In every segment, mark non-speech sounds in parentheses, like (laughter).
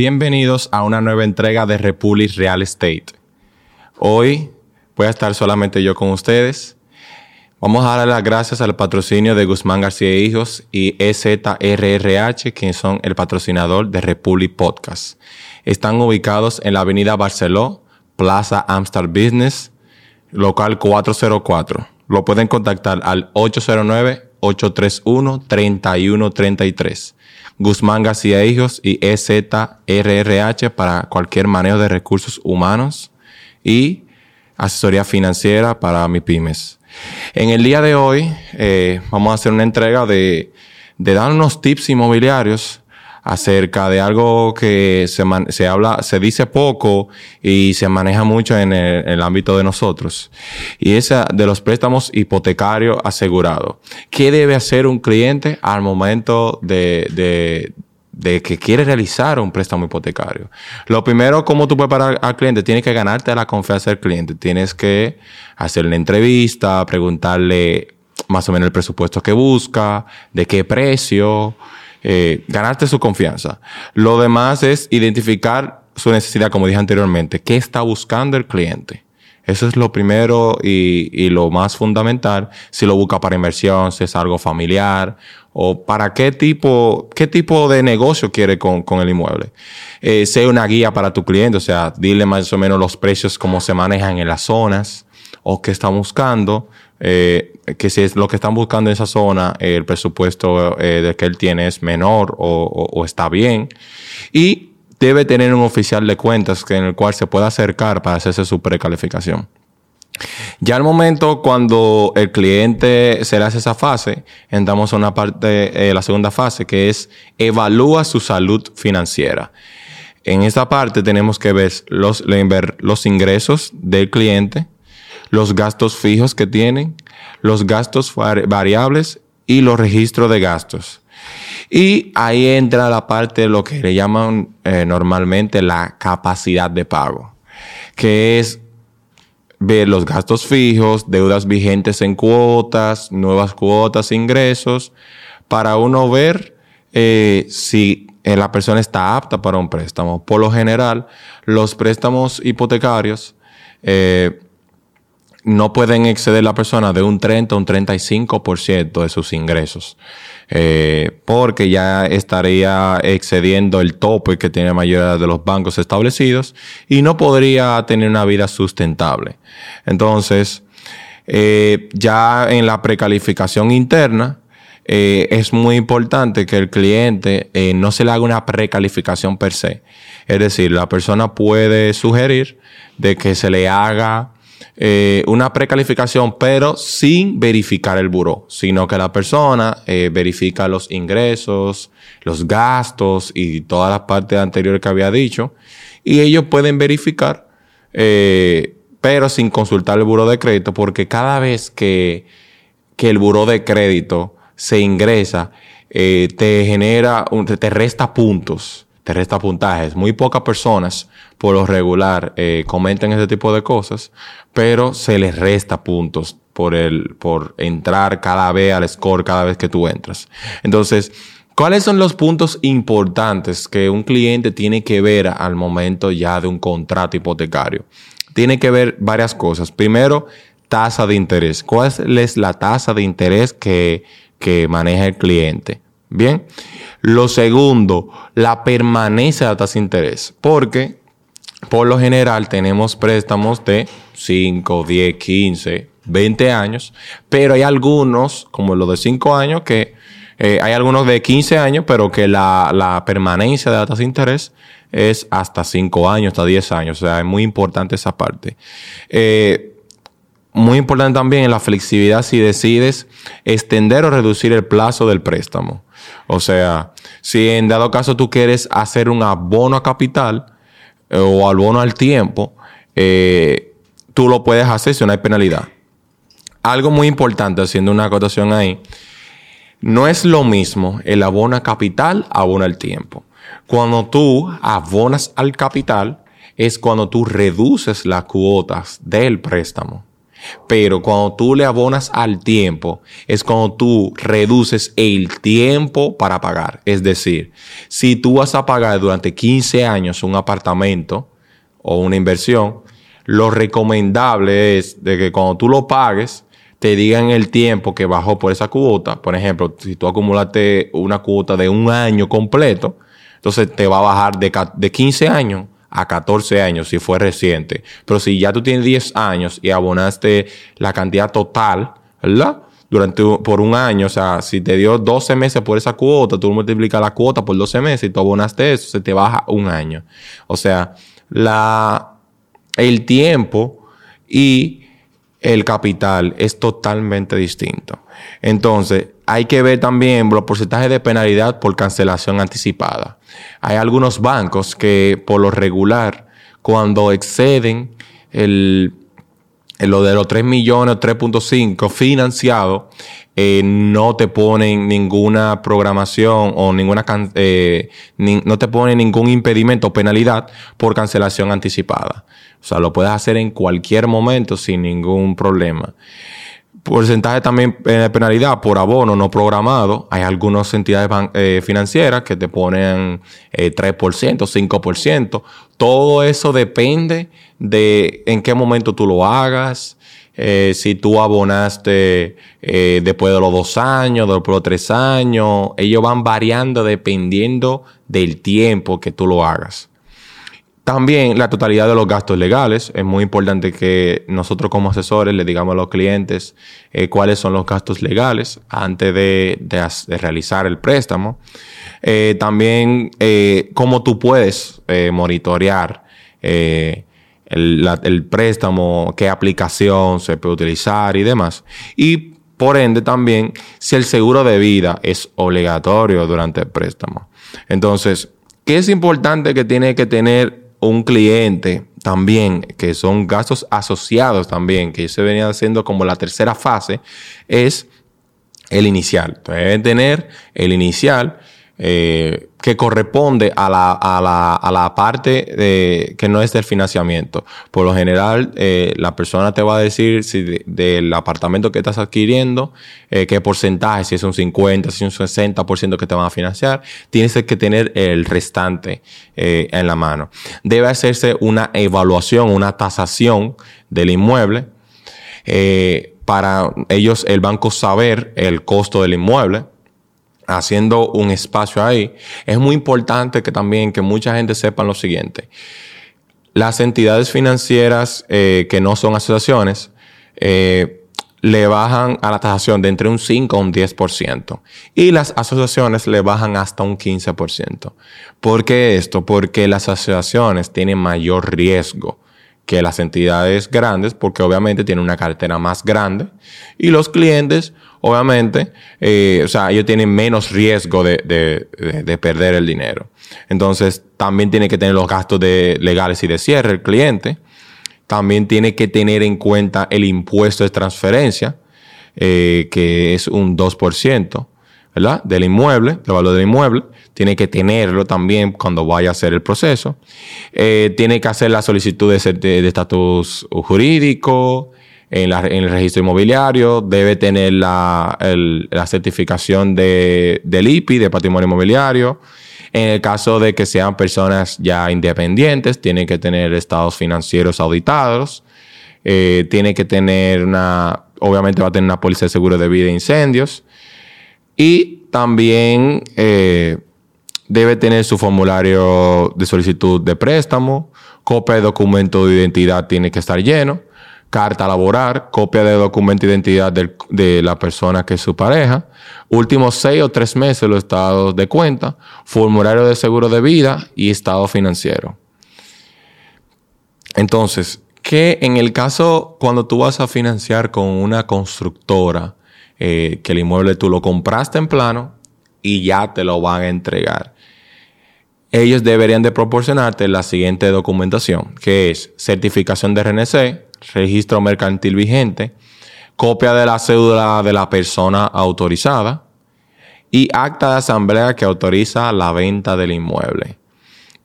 Bienvenidos a una nueva entrega de Republic Real Estate. Hoy voy a estar solamente yo con ustedes. Vamos a dar las gracias al patrocinio de Guzmán García e Hijos y EZRRH, quienes son el patrocinador de Republic Podcast. Están ubicados en la avenida Barceló, Plaza Amstar Business, local 404. Lo pueden contactar al 809-831-3133. Guzmán García Hijos y EZRRH para cualquier manejo de recursos humanos y asesoría financiera para mi pymes. En el día de hoy eh, vamos a hacer una entrega de, de dar unos tips inmobiliarios acerca de algo que se, se habla, se dice poco y se maneja mucho en el, ámbito de nosotros. Y es de los préstamos hipotecarios asegurados. ¿Qué debe hacer un cliente al momento de, de, de que quiere realizar un préstamo hipotecario. Lo primero, ¿cómo tú puedes parar al cliente? Tienes que ganarte la confianza del cliente. Tienes que hacerle entrevista, preguntarle más o menos el presupuesto que busca, de qué precio, eh, ganarte su confianza. Lo demás es identificar su necesidad, como dije anteriormente, qué está buscando el cliente. Eso es lo primero y, y, lo más fundamental. Si lo busca para inversión, si es algo familiar o para qué tipo, qué tipo de negocio quiere con, con el inmueble. Eh, sea una guía para tu cliente, o sea, dile más o menos los precios, cómo se manejan en las zonas o qué están buscando. Eh, que si es lo que están buscando en esa zona, el presupuesto eh, de que él tiene es menor o, está bien. Y debe tener un oficial de cuentas en el cual se pueda acercar para hacerse su precalificación. Ya al momento cuando el cliente se le hace esa fase, entramos a una parte, eh, la segunda fase, que es evalúa su salud financiera. En esta parte tenemos que ver los, los ingresos del cliente, los gastos fijos que tienen, los gastos variables y los registros de gastos. Y ahí entra la parte de lo que le llaman eh, normalmente la capacidad de pago, que es ver los gastos fijos, deudas vigentes en cuotas, nuevas cuotas, ingresos, para uno ver eh, si eh, la persona está apta para un préstamo. Por lo general, los préstamos hipotecarios eh, no pueden exceder la persona de un 30 a un 35% de sus ingresos. Eh, porque ya estaría excediendo el tope que tiene la mayoría de los bancos establecidos y no podría tener una vida sustentable. Entonces, eh, ya en la precalificación interna, eh, es muy importante que el cliente no se le haga una precalificación per se. Es decir, la persona puede sugerir de que se le haga eh, una precalificación, pero sin verificar el buró, sino que la persona eh, verifica los ingresos, los gastos y todas las partes anteriores que había dicho, y ellos pueden verificar, eh, pero sin consultar el buró de crédito, porque cada vez que, que el buró de crédito se ingresa, te genera, te resta puntos resta puntajes. Muy pocas personas, por lo regular, eh, comentan ese tipo de cosas, pero se les resta puntos por, el, por entrar cada vez al score cada vez que tú entras. Entonces, ¿cuáles son los puntos importantes que un cliente tiene que ver al momento ya de un contrato hipotecario? Tiene que ver varias cosas. Primero, tasa de interés. ¿Cuál es la tasa de interés que, que maneja el cliente? Bien. Lo segundo, la permanencia de la de interés. Porque por lo general tenemos préstamos de 5, 10, 15, 20 años, pero hay algunos, como los de 5 años, que eh, hay algunos de 15 años, pero que la, permanencia de la de interés es hasta 5 años, hasta 10 años. O sea, es muy importante esa parte. Eh, muy importante también la flexibilidad si decides extender o reducir el plazo del préstamo. O sea, si en dado caso tú quieres hacer un abono a capital eh, o abono al tiempo, eh, tú lo puedes hacer si no hay penalidad. Algo muy importante, haciendo una acotación ahí, no es lo mismo el abono a capital, abono al tiempo. Cuando tú abonas al capital, es cuando tú reduces las cuotas del préstamo. Pero cuando tú le abonas al tiempo, es cuando tú reduces el tiempo para pagar. Es decir, si tú vas a pagar durante 15 años un apartamento o una inversión, lo recomendable es de que cuando tú lo pagues, te digan el tiempo que bajó por esa cuota. Por ejemplo, si tú acumulaste una cuota de un año completo, entonces te va a bajar de, de 15 años a 14 años si fue reciente. Pero si ya tú tienes 10 años y abonaste la cantidad total, ¿verdad? Durante por un año, o sea, si te dio 12 meses por esa cuota, tú multiplicas la cuota por 12 meses y tú abonaste eso, se te baja un año. O sea, la, el tiempo y el capital es totalmente distinto. Entonces, hay que ver también los porcentajes de penalidad por cancelación anticipada. Hay algunos bancos que por lo regular, cuando exceden el, lo de los 3 millones o 3.5 financiado, eh, no te ponen ninguna programación o ninguna eh, no te ponen ningún impedimento o penalidad por cancelación anticipada. O sea, lo puedes hacer en cualquier momento sin ningún problema porcentaje también de penalidad por abono no programado. Hay algunas entidades eh, financieras que te ponen 3%, eh, 5%. Todo eso depende de en qué momento tú lo hagas. Eh, si tú abonaste después de los dos años, después de los tres años, ellos van variando dependiendo del tiempo que tú lo hagas. También la totalidad de los gastos legales. Es muy importante que nosotros como asesores le digamos a los clientes eh, cuáles son los gastos legales antes de, realizar el préstamo. Eh, también eh, cómo tú puedes monitorear el, el, préstamo, qué aplicación se puede utilizar y demás. Y por ende también si el seguro de vida es obligatorio durante el préstamo. Entonces, ¿qué es importante que tiene que tener un cliente también, que son gastos asociados también, que se venía haciendo como la tercera fase, es el inicial. deben tener el inicial eh, que corresponde a la, a la, a la parte que no es del financiamiento. Por lo general, eh, la persona te va a decir si del apartamento que estás adquiriendo, eh, qué porcentaje, si es un 50, si es un 60% que te van a financiar, tienes que tener el restante en la mano. Debe hacerse una evaluación, una tasación del inmueble. para ellos, el banco saber el costo del inmueble haciendo un espacio ahí, es muy importante que también que mucha gente sepa lo siguiente. Las entidades financieras eh, que no son asociaciones eh, le bajan a la tasación de entre un 5 a un 10%. Y las asociaciones le bajan hasta un 15%. ¿Por qué esto? Porque las asociaciones tienen mayor riesgo que las entidades grandes, porque obviamente tienen una cartera más grande y los clientes, obviamente, eh, o sea, ellos tienen menos riesgo de, de, perder el dinero. Entonces, también tiene que tener los gastos de legales y de cierre el cliente. También tiene que tener en cuenta el impuesto de transferencia, eh, que es un 2%. ¿Verdad? Del inmueble, del valor del inmueble. Tiene que tenerlo también cuando vaya a hacer el proceso. Eh, tiene que hacer la solicitud de estatus jurídico en, el registro inmobiliario. Debe tener la, certificación de, del IPI, de patrimonio inmobiliario. En el caso de que sean personas ya independientes, tiene que tener estados financieros auditados. Eh, tiene que tener una, obviamente va a tener una póliza de seguro de vida e incendios. Y también eh, debe tener su formulario de solicitud de préstamo, copia de documento de identidad tiene que estar lleno, carta laboral, copia de documento de identidad de la persona que es su pareja, últimos seis o tres meses los estados de cuenta, formulario de seguro de vida y estado financiero. Entonces, que en el caso cuando tú vas a financiar con una constructora, eh, que el inmueble tú lo compraste en plano y ya te lo van a entregar. Ellos deberían de proporcionarte la siguiente documentación, que es certificación de RNC, registro mercantil vigente, copia de la cédula de la persona autorizada y acta de asamblea que autoriza la venta del inmueble.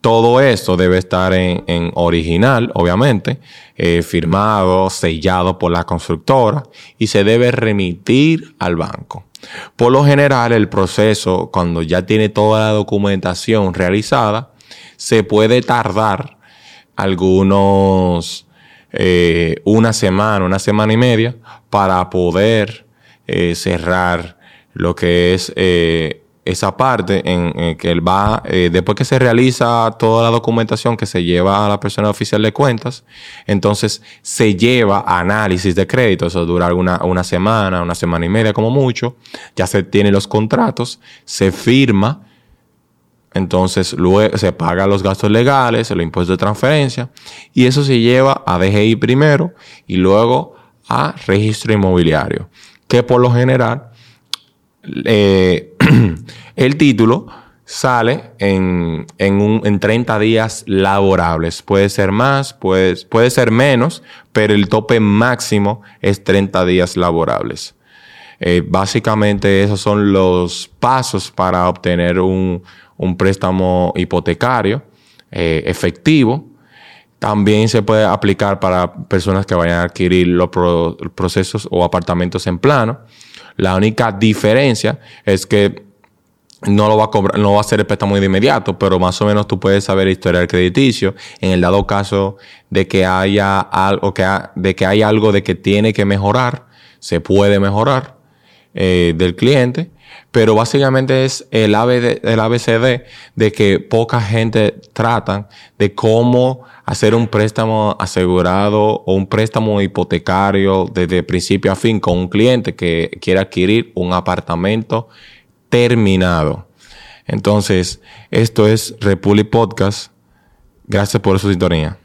Todo esto debe estar en, original, obviamente, eh, firmado, sellado por la constructora y se debe remitir al banco. Por lo general, el proceso, cuando ya tiene toda la documentación realizada, se puede tardar algunos, eh, una semana, una semana y media, para poder eh, cerrar lo que es esa parte en, que él va, eh, después que se realiza toda la documentación que se lleva a la persona oficial de cuentas, entonces se lleva a análisis de crédito, eso dura alguna, una semana, una semana y media como mucho, ya se tienen los contratos, se firma, entonces luego se pagan los gastos legales, los impuestos de transferencia, y eso se lleva a DGI primero y luego a registro inmobiliario, que por lo general eh, (clears throat) el título sale en, un, en 30 días laborables. Puede ser más, puede, puede ser menos, pero el tope máximo es 30 días laborables. Eh, básicamente esos son los pasos para obtener un, préstamo hipotecario eh, efectivo. También se puede aplicar para personas que vayan a adquirir los procesos o apartamentos en plano. La única diferencia es que no lo va a cobrar, no va a ser el préstamo de inmediato, pero más o menos tú puedes saber historial crediticio. En el dado caso de que haya algo que, de que hay algo de que tiene que mejorar, se puede mejorar eh, del cliente. Pero básicamente es el, ABCD de que poca gente tratan de cómo hacer un préstamo asegurado o un préstamo hipotecario desde principio a fin con un cliente que quiere adquirir un apartamento terminado. Entonces, esto es Republic Podcast. Gracias por su sintonía.